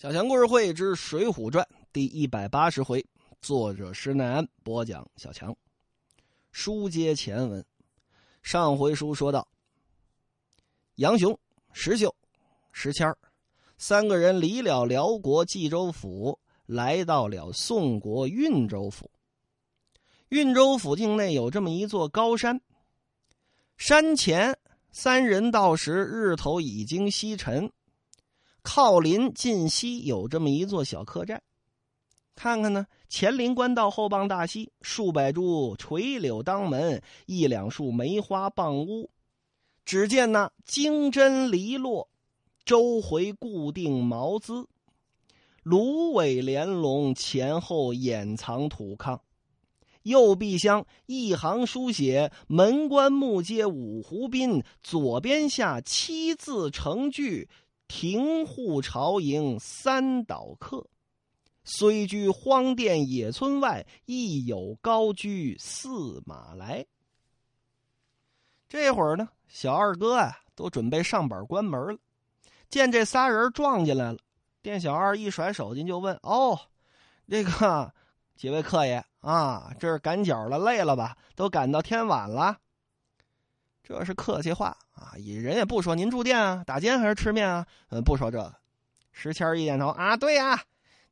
小强故事会之《水浒传》第一百八十回，作者施耐庵播讲。小强，书接前文，上回书说到，杨雄、石秀、石谦儿三个人离了辽国冀州府，来到了宋国运州府。运州府境内有这么一座高山，山前三人到时，日头已经西沉。靠临近西有这么一座小客栈，看看呢，前临官道，后傍大溪，数百株垂柳当门，一两束梅花傍屋。只见那金针篱落，周回固定毛姿，芦苇连笼，前后掩藏土炕。右壁厢一行书写“门关木街五湖滨”，左边下七字成句。庭户朝迎三岛客，虽居荒店野村外，亦有高居驷马来。这会儿呢，小二哥啊，都准备上板关门了。见这仨人撞进来了，店小二一甩手巾就问：“哦，这个几位客爷啊，这是赶脚了，累了吧？都赶到天晚了。”这是客气话啊，人也不说您住店啊，打尖还是吃面啊？嗯，不说这个。石谦一点头啊，对呀，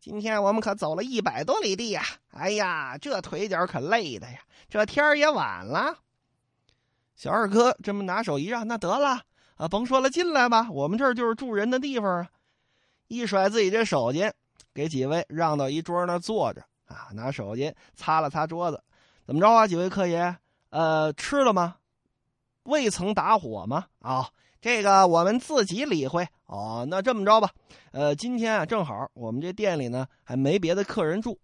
今天我们可走了一百多里地呀，哎呀，这腿脚可累的呀，这天也晚了。小二哥这么拿手一让，那得了啊，甭说了，进来吧，我们这儿就是住人的地方啊。一甩自己这手巾，给几位让到一桌那坐着啊，拿手巾擦了擦桌子，怎么着啊？几位客爷，呃，吃了吗？未曾打火吗？啊，这个我们自己理会。哦，那这么着吧，呃，今天啊，正好我们这店里呢还没别的客人住，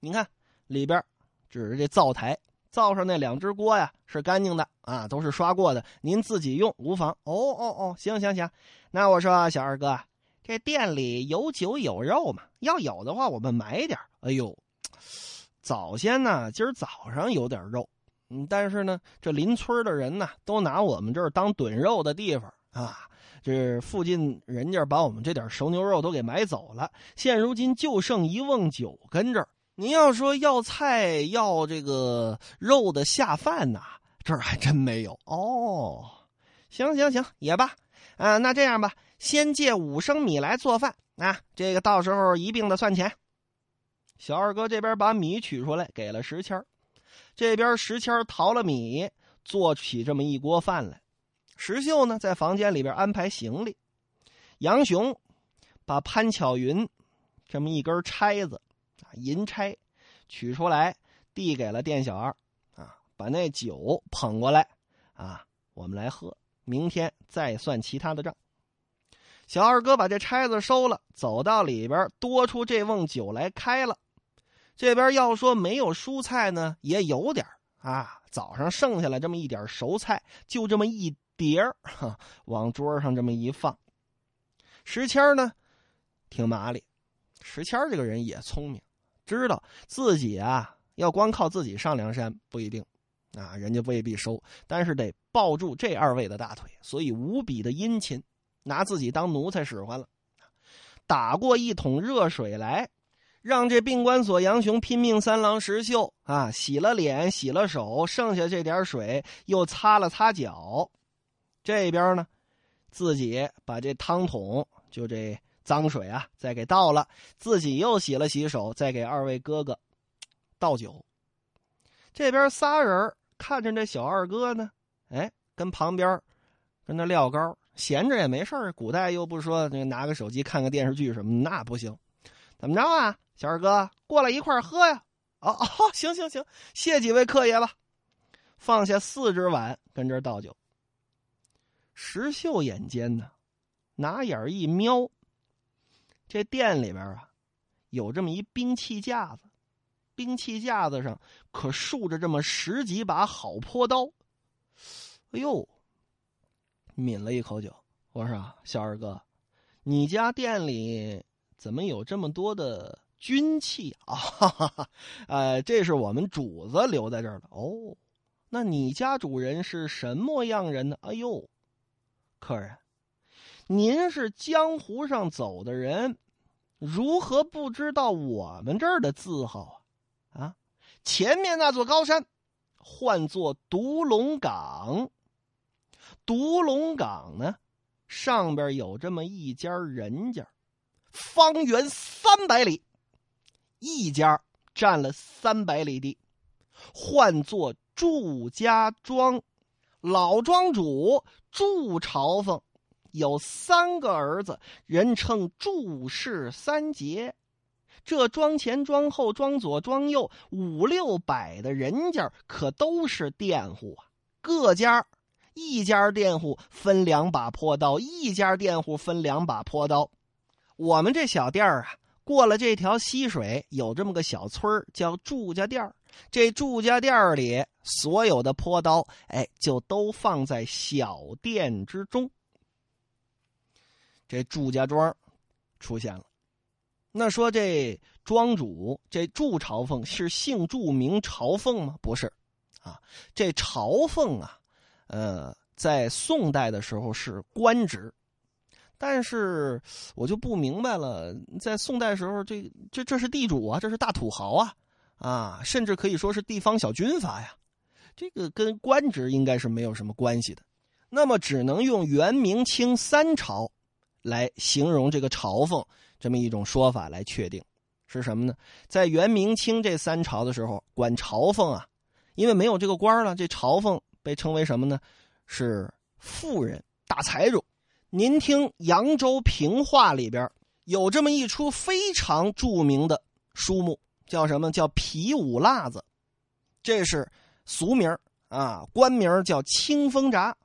你看里边指着这灶台，灶上那两只锅呀是干净的啊，都是刷过的，您自己用无妨。哦哦哦，行行行，那我说小二哥，这店里有酒有肉吗？要有的话，我们买点。哎呦，早先呢，今儿早上有点肉。嗯，但是呢，这邻村的人呢，都拿我们这儿当炖肉的地方啊。这附近人家把我们这点熟牛肉都给买走了，现如今就剩一瓮酒跟这儿。您要说要菜要这个肉的下饭呐，这儿还真没有哦。行行行，也罢啊，那这样吧，先借五升米来做饭啊，这个到时候一并的算钱。小二哥这边把米取出来，给了石谦儿。这边石谦淘了米，做起这么一锅饭来。石秀呢，在房间里边安排行李。杨雄把潘巧云这么一根钗子啊，银钗取出来，递给了店小二啊，把那酒捧过来啊，我们来喝，明天再算其他的账。小二哥把这钗子收了，走到里边，多出这瓮酒来开了。这边要说没有蔬菜呢，也有点啊。早上剩下来这么一点熟菜，就这么一碟儿，往桌上这么一放。石谦呢，挺麻利。石谦这个人也聪明，知道自己啊，要光靠自己上梁山不一定啊，人家未必收，但是得抱住这二位的大腿，所以无比的殷勤，拿自己当奴才使唤了。打过一桶热水来。让这病关所杨雄拼命三郎石秀啊，洗了脸，洗了手，剩下这点水又擦了擦脚。这边呢，自己把这汤桶就这脏水啊，再给倒了，自己又洗了洗手，再给二位哥哥倒酒。这边仨人看着这小二哥呢，哎，跟旁边跟那撂高，闲着也没事古代又不说那拿个手机看个电视剧什么，那不行。怎么着啊？小二哥，过来一块喝呀！哦哦，行行行，谢几位客爷吧。放下四只碗，跟这儿倒酒。石秀眼尖呢，拿眼一瞄，这店里边啊，有这么一兵器架子，兵器架子上可竖着这么十几把好坡刀。哎呦，抿了一口酒，我说小二哥，你家店里怎么有这么多的？军器 啊哈哈，呃，这是我们主子留在这儿的哦。那你家主人是什么样人呢？哎呦，客人，您是江湖上走的人，如何不知道我们这儿的字号啊？啊，前面那座高山，唤作独龙岗。独龙岗呢，上边有这么一家人家，方圆三百里，一家占了三百里地，唤作祝家庄。老庄主祝朝奉有三个儿子，人称祝氏三杰。这庄前、庄后、庄左、庄右五六百的人家，可都是佃户啊。各家一家佃户分两把破刀，一家佃户分两把破刀。我们这小店儿啊，过了这条溪水，有这么个小村叫祝家店儿。这祝家店里所有的坡刀，哎，就都放在小店之中。这祝家庄出现了。那说这庄主这祝朝奉是姓祝名朝奉吗？不是，啊，这朝奉啊，呃，在宋代的时候是官职，但是我就不明白了，在宋代时候，这这这是地主啊，这是大土豪啊。啊，甚至可以说是地方小军阀呀，这个跟官职应该是没有什么关系的。那么，只能用元、明、清三朝来形容这个朝奉这么一种说法来确定是什么呢？在元、明、清这三朝的时候，管朝奉啊，因为没有这个官了，这朝奉被称为什么呢？是富人、大财主。您听《扬州评话》里边有这么一出非常著名的书目。叫什么叫皮五辣子？这是俗名啊，官名叫清风闸，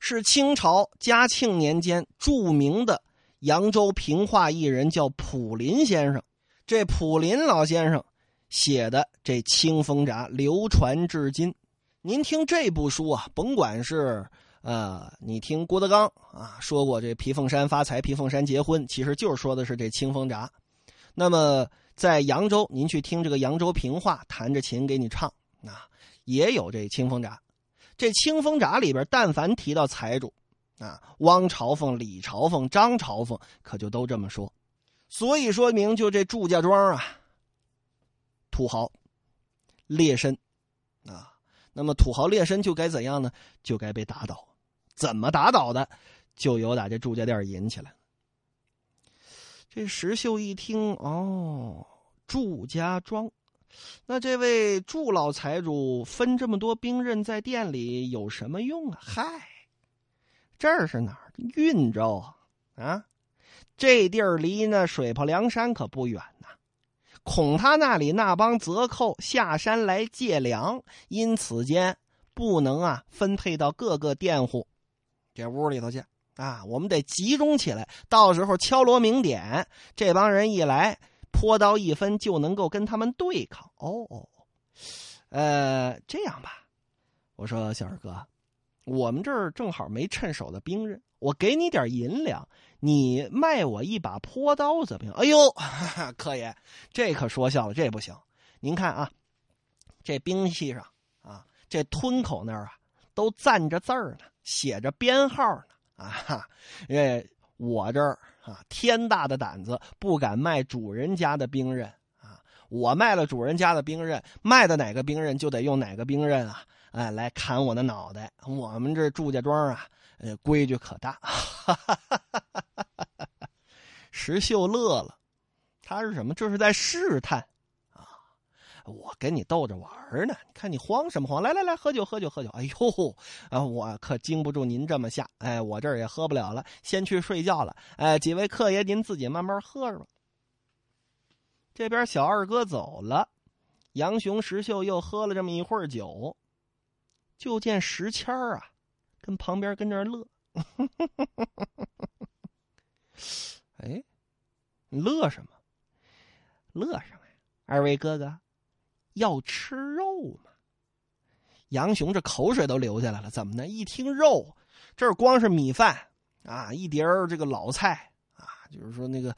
是清朝嘉庆年间著名的扬州评话艺人，叫普林先生。这普林老先生写的这清风闸流传至今。您听这部书啊，甭管是呃，你听郭德纲啊说过这皮凤山发财，皮凤山结婚，其实就是说的是这清风闸。那么。在扬州，您去听这个扬州评话，弹着琴给你唱，啊，也有这清风闸。这清风闸里边，但凡提到财主，啊，汪朝奉、李朝奉、张朝奉，可就都这么说。所以说明，就这祝家庄啊，土豪劣绅，啊，那么土豪劣绅就该怎样呢？就该被打倒。怎么打倒的？就由打这祝家店引起来。这石秀一听，哦，祝家庄，那这位祝老财主分这么多兵刃在店里有什么用啊？嗨，这是哪儿？运州啊！啊，这地儿离那水泊梁山可不远呐。恐他那里那帮贼寇下山来借粮，因此间不能啊分配到各个佃户这屋里头去。啊，我们得集中起来，到时候敲锣鸣点，这帮人一来，泼刀一分就能够跟他们对抗。哦哦，呃，这样吧，我说小二哥，我们这儿正好没趁手的兵刃，我给你点银两，你卖我一把泼刀怎么样？哎呦，客爷，这可说笑了，这不行。您看啊，这兵器上啊，这吞口那儿啊，都赞着字儿呢，写着编号呢。啊，因为我这儿啊，天大的胆子，不敢卖主人家的兵刃啊！我卖了主人家的兵刃，卖的哪个兵刃就得用哪个兵刃啊！哎，来砍我的脑袋！我们这祝家庄啊，呃，规矩可大。石秀乐了，他是什么？这是在试探。我跟你逗着玩呢，你看你慌什么慌？来来来，喝酒喝酒喝酒！哎呦，啊，我可经不住您这么下，哎，我这儿也喝不了了，先去睡觉了。哎，几位客爷，您自己慢慢喝着吧。这边小二哥走了，杨雄、石秀又喝了这么一会儿酒，就见石谦儿啊，跟旁边跟这乐。哎，乐什么？乐什么呀？二位哥哥。要吃肉吗？杨雄这口水都流下来了。怎么呢？一听肉，这儿光是米饭啊，一碟儿这个老菜啊，就是说那个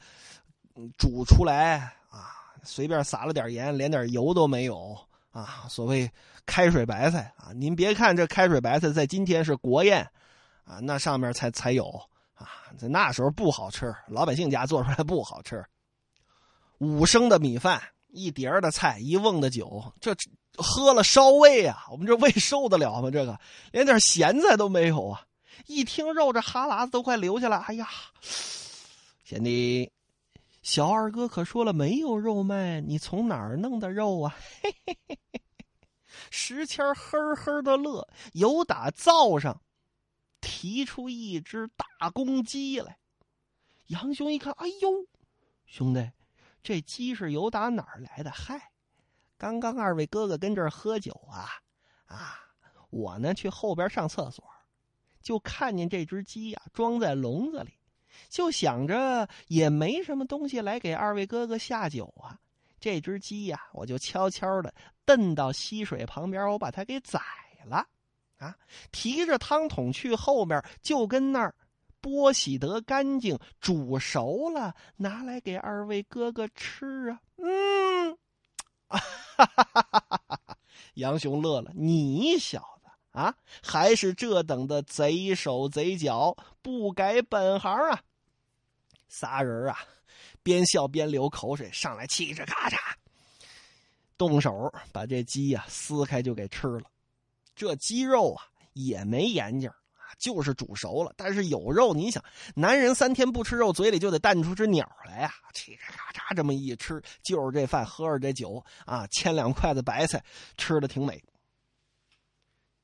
煮出来啊，随便撒了点盐，连点油都没有啊。所谓开水白菜啊，您别看这开水白菜在今天是国宴啊，那上面才才有啊，在那时候不好吃，老百姓家做出来不好吃。五升的米饭，一碟的菜，一瓮的酒，这喝了烧胃啊！我们这胃受得了吗？这个连点咸菜都没有啊！一听肉，这哈喇子都快流下来。哎呀，贤弟，小二哥可说了没有肉卖，你从哪儿弄的肉啊？嘿嘿嘿嘿嘿。石谦呵呵的乐，由打灶上提出一只大公鸡来。杨雄一看，哎呦，兄弟，这鸡是由打哪儿来的？嗨，刚刚二位哥哥跟这儿喝酒啊啊！我呢去后边上厕所，就看见这只鸡呀装在笼子里，就想着也没什么东西来给二位哥哥下酒啊。这只鸡呀，我就悄悄的蹬到溪水旁边，我把它给宰了，啊，提着汤桶去后面，就跟那儿剥洗得干净，煮熟了，拿来给二位哥哥吃啊。嗯，哈哈哈哈哈！杨雄乐了，你小子啊，还是这等的贼手贼脚，不改本行啊！仨人啊。边笑边流口水，上来嘁哧咔嚓，动手把这鸡呀撕开就给吃了。这鸡肉啊也没眼睛，就是煮熟了。但是有肉，你想，男人三天不吃肉，嘴里就得淡出只鸟来呀。嘁哧咔嚓这么一吃，就是这饭，喝着这酒啊，牵两筷子白菜，吃的挺美。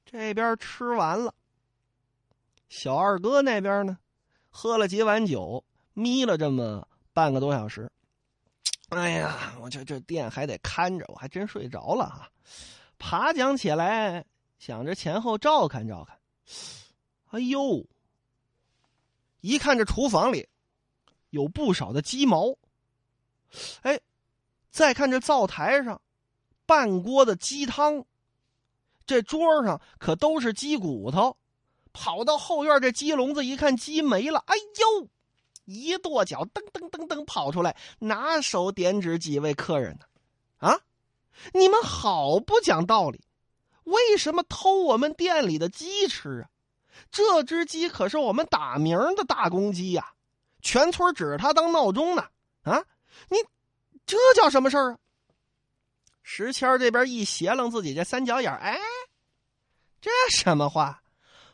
这边吃完了，小二哥那边呢，喝了几碗酒，眯了这么。半个多小时，哎呀，我这这店还得看着，我还真睡着了哈。爬讲起来，想着前后照看照看。哎呦，一看这厨房里有不少的鸡毛，哎，再看这灶台上半锅的鸡汤，这桌上可都是鸡骨头。跑到后院这鸡笼子一看，鸡没了，哎呦！一跺脚，噔噔噔噔跑出来，拿手点指几位客人呢？啊，你们好不讲道理！为什么偷我们店里的鸡吃啊？这只鸡可是我们打鸣的大公鸡呀，全村指着它当闹钟呢！啊，你这叫什么事儿啊？石谦这边一斜楞自己这三角眼，哎，这什么话？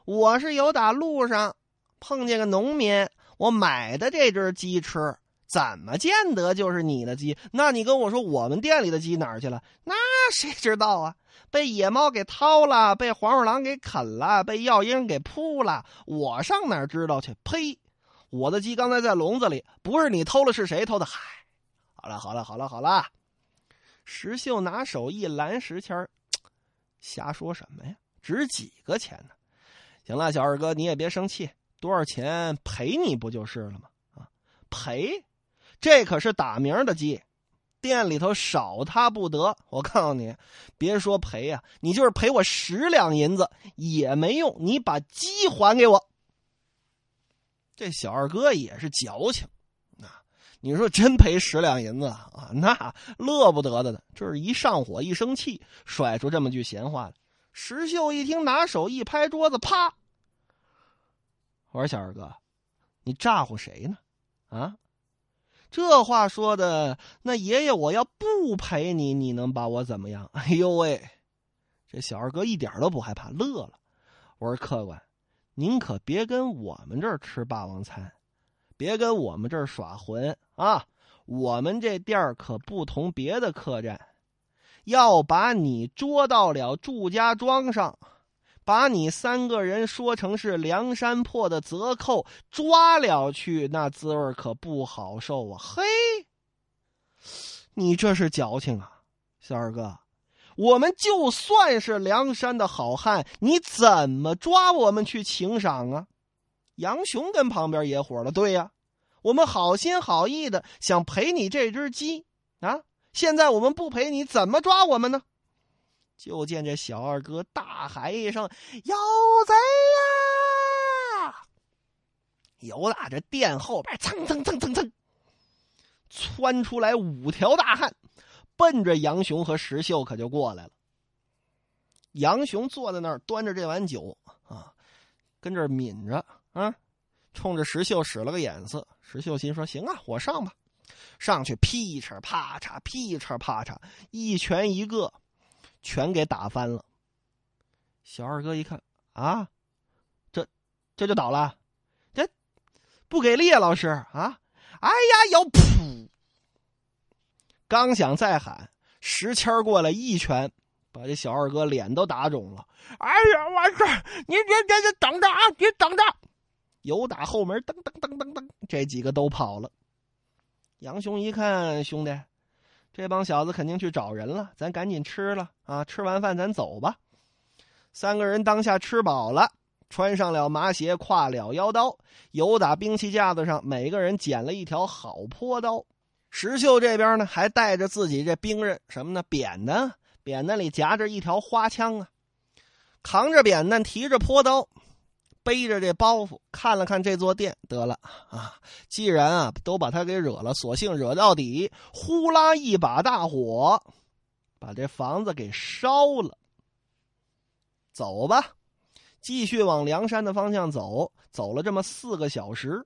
我是有打路上碰见个农民。我买的这只鸡吃，怎么见得就是你的鸡？那你跟我说，我们店里的鸡哪儿去了？那谁知道啊？被野猫给掏了，被黄鼠狼给啃了，被药鹰给扑了，我上哪知道去？呸！我的鸡刚才在笼子里，不是你偷了，是谁偷的？嗨，好了好了好了好了，石秀拿手一拦石谦瞎说什么呀？值几个钱呢？行了，小二哥，你也别生气。多少钱赔你不就是了吗？啊，赔，这可是打鸣的鸡，店里头少他不得。我告诉你，别说赔呀，你就是赔我十两银子也没用。你把鸡还给我。这小二哥也是矫情，啊，你说真赔十两银子啊，那乐不得的呢。这是一上火一生气，甩出这么句闲话来。石秀一听，拿手一拍桌子，啪。我说小二哥，你咋呼谁呢？啊，这话说的，那爷爷我要不陪你，你能把我怎么样？哎呦喂，这小二哥一点都不害怕，乐了。我说客官，您可别跟我们这儿吃霸王餐，别跟我们这儿耍混啊！我们这店儿可不同别的客栈，要把你捉到了祝家庄上。把你三个人说成是梁山泊的贼寇，抓了去，那滋味可不好受啊！嘿，你这是矫情啊，小二哥！我们就算是梁山的好汉，你怎么抓我们去请赏啊？杨雄跟旁边也火了，对呀，我们好心好意的想赔你这只鸡啊，现在我们不赔你，怎么抓我们呢？就见这小二哥大喊一声：“有贼呀！”由打这店后边蹭蹭蹭蹭蹭，窜出来五条大汉，奔着杨雄和石秀可就过来了。杨雄坐在那儿，端着这碗酒啊，跟这抿着啊，冲着石秀使了个眼色。石秀心说：“行啊，我上吧。”上去劈叉啪嚓劈叉啪嚓，一拳一个，全给打翻了。小二哥一看啊，这这就倒了，这不给力啊，老师啊！哎呀，要噗！刚想再喊，石谦过来一拳，把这小二哥脸都打肿了。哎呀，完事你别别别等着啊，别等着！有打后门，噔噔噔噔噔，这几个都跑了。杨雄一看，兄弟，这帮小子肯定去找人了，咱赶紧吃了啊！吃完饭咱走吧。三个人当下吃饱了，穿上了麻鞋，挎了腰刀，由打兵器架子上，每个人捡了一条好坡刀。石秀这边呢，还带着自己这兵刃，什么呢？扁担，扁担里夹着一条花枪啊，扛着扁担，提着坡刀。背着这包袱看了看这座殿，得了啊！既然啊都把他给惹了，索性惹到底，呼啦一把大火，把这房子给烧了。走吧，继续往梁山的方向走。走了这么四个小时，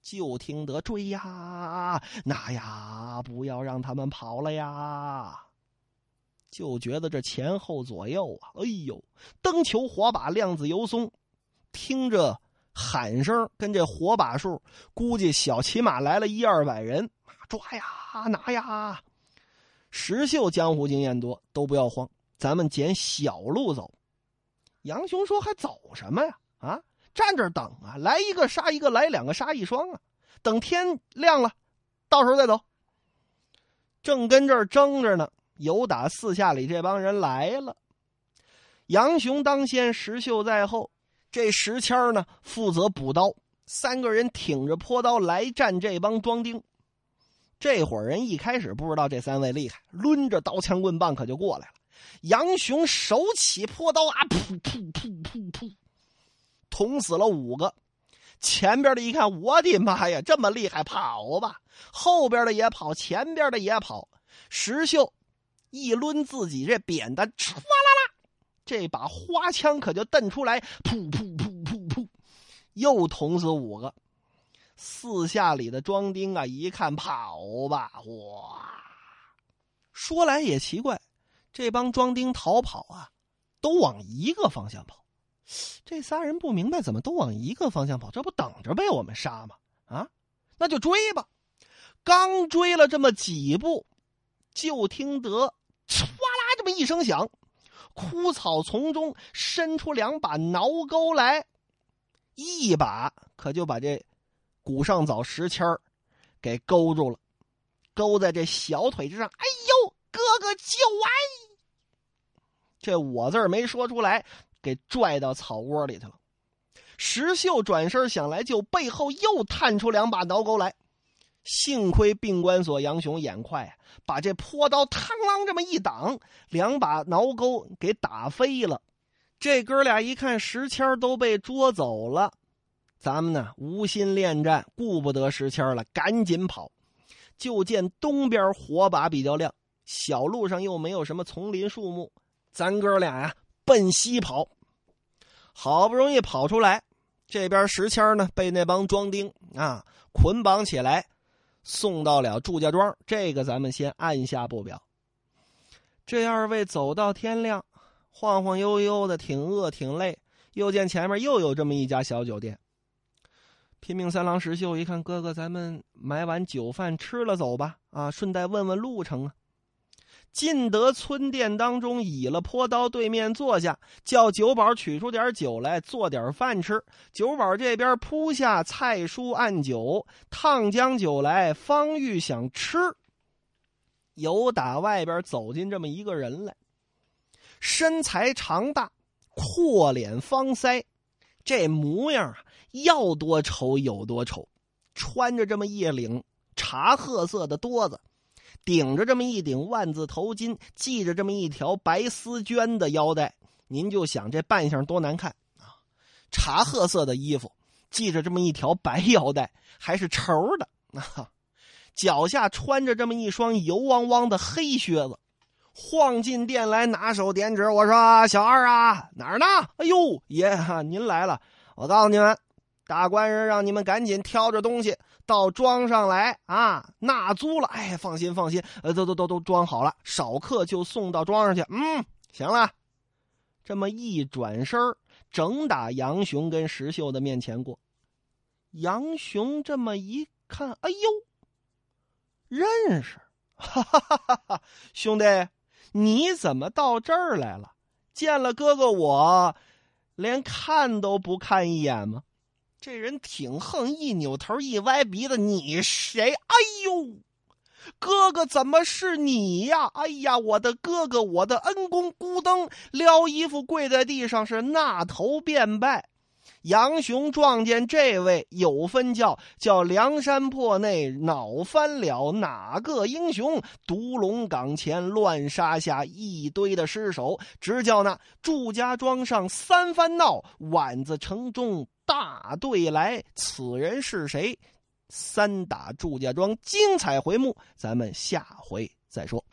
就听得追呀，那呀，不要让他们跑了呀！就觉得这前后左右啊，哎呦，灯球火把，亮子油松。听着喊声，跟这火把数，估计小骑马来了一二百人，抓呀拿呀！石秀江湖经验多，都不要慌，咱们捡小路走。杨雄说：“还走什么呀？啊，站这等啊，来一个杀一个，来两个杀一双啊！等天亮了，到时候再走。”正跟这儿争着呢，有打四下里这帮人来了。杨雄当先，石秀在后。这石谦呢，负责补刀，三个人挺着坡刀来战这帮庄丁。这伙人一开始不知道这三位厉害，抡着刀枪棍棒可就过来了。杨雄手起坡刀啊，噗噗噗噗噗，捅死了五个。前边的一看，我的妈呀，这么厉害，跑吧！后边的也跑，前边的也跑。石秀一抡自己这扁担，唰。这把花枪可就瞪出来，噗噗噗噗噗，又捅死五个。四下里的庄丁啊，一看跑吧，哇！说来也奇怪，这帮庄丁逃跑啊，都往一个方向跑。这仨人不明白，怎么都往一个方向跑？这不等着被我们杀吗？啊，那就追吧。刚追了这么几步，就听得唰啦这么一声响。枯草丛中伸出两把挠钩来，一把可就把这古上早石签儿给勾住了，勾在这小腿之上。哎呦，哥哥救我！这我字没说出来，给拽到草窝里去了。石秀转身想来救，背后又探出两把挠钩来。幸亏病关所杨雄眼快，把这坡刀嘡啷这么一挡，两把挠钩给打飞了。这哥俩一看石谦都被捉走了，咱们呢无心恋战，顾不得石谦了，赶紧跑。就见东边火把比较亮，小路上又没有什么丛林树木，咱哥俩呀奔西跑。好不容易跑出来，这边石谦呢被那帮庄丁啊捆绑起来。送到了祝家庄，这个咱们先按下不表。这二位走到天亮，晃晃悠悠的，挺饿挺累。又见前面又有这么一家小酒店。拼命三郎石秀一看，哥哥，咱们买碗酒饭吃了走吧，啊，顺带问问路程啊。进得村店当中，倚了坡刀，对面坐下，叫酒保取出点酒来，做点饭吃。酒保这边铺下菜蔬按酒，烫将酒来。方玉想吃，有打外边走进这么一个人来，身材长大，阔脸方腮，这模样啊，要多丑有多丑，穿着这么一领茶褐色的多子。顶着这么一顶万字头巾，系着这么一条白丝绢的腰带，您就想这扮相多难看啊！茶褐色的衣服，系着这么一条白腰带，还是绸的啊！脚下穿着这么一双油汪汪的黑靴子，晃进店来，拿手点指，我说：“小二啊，哪儿呢？”哎呦，爷，您来了！我告诉你们，大官人让你们赶紧挑着东西到庄上来啊，纳租了。哎，放心放心，呃，都都都都装好了，少客就送到庄上去。嗯，行了。这么一转身整打杨雄跟石秀的面前过。杨雄这么一看，哎呦，认识，哈哈哈哈！兄弟，你怎么到这儿来了？见了哥哥我，连看都不看一眼吗？这人挺横，一扭头，一歪鼻子，你谁？哎呦，哥哥怎么是你呀？哎呀，我的哥哥，我的恩公，孤灯撩衣服跪在地上，是纳头便拜。杨雄撞见这位有分教，叫梁山泊内恼翻了，哪个英雄？独龙岗前乱杀下一堆的尸首，直叫那祝家庄上三番闹，宛子城中大队来。此人是谁？三打祝家庄，精彩回目，咱们下回再说。